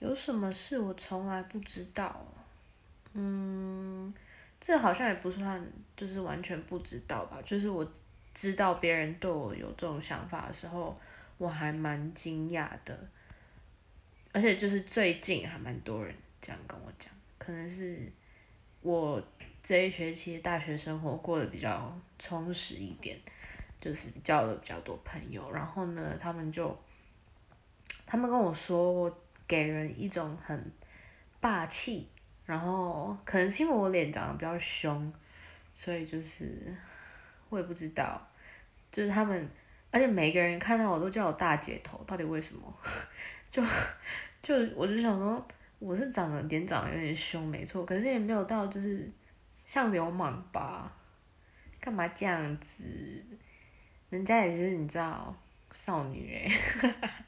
有什么事我从来不知道？嗯，这好像也不算，就是完全不知道吧。就是我知道别人对我有这种想法的时候，我还蛮惊讶的。而且就是最近还蛮多人这样跟我讲，可能是我这一学期大学生活过得比较充实一点，就是交了比较多朋友。然后呢，他们就他们跟我说我。给人一种很霸气，然后可能是因为我脸长得比较凶，所以就是我也不知道，就是他们，而且每个人看到我都叫我大姐头，到底为什么？就就我就想说，我是长得脸长得有点凶，没错，可是也没有到就是像流氓吧？干嘛这样子？人家也是你知道，少女哎。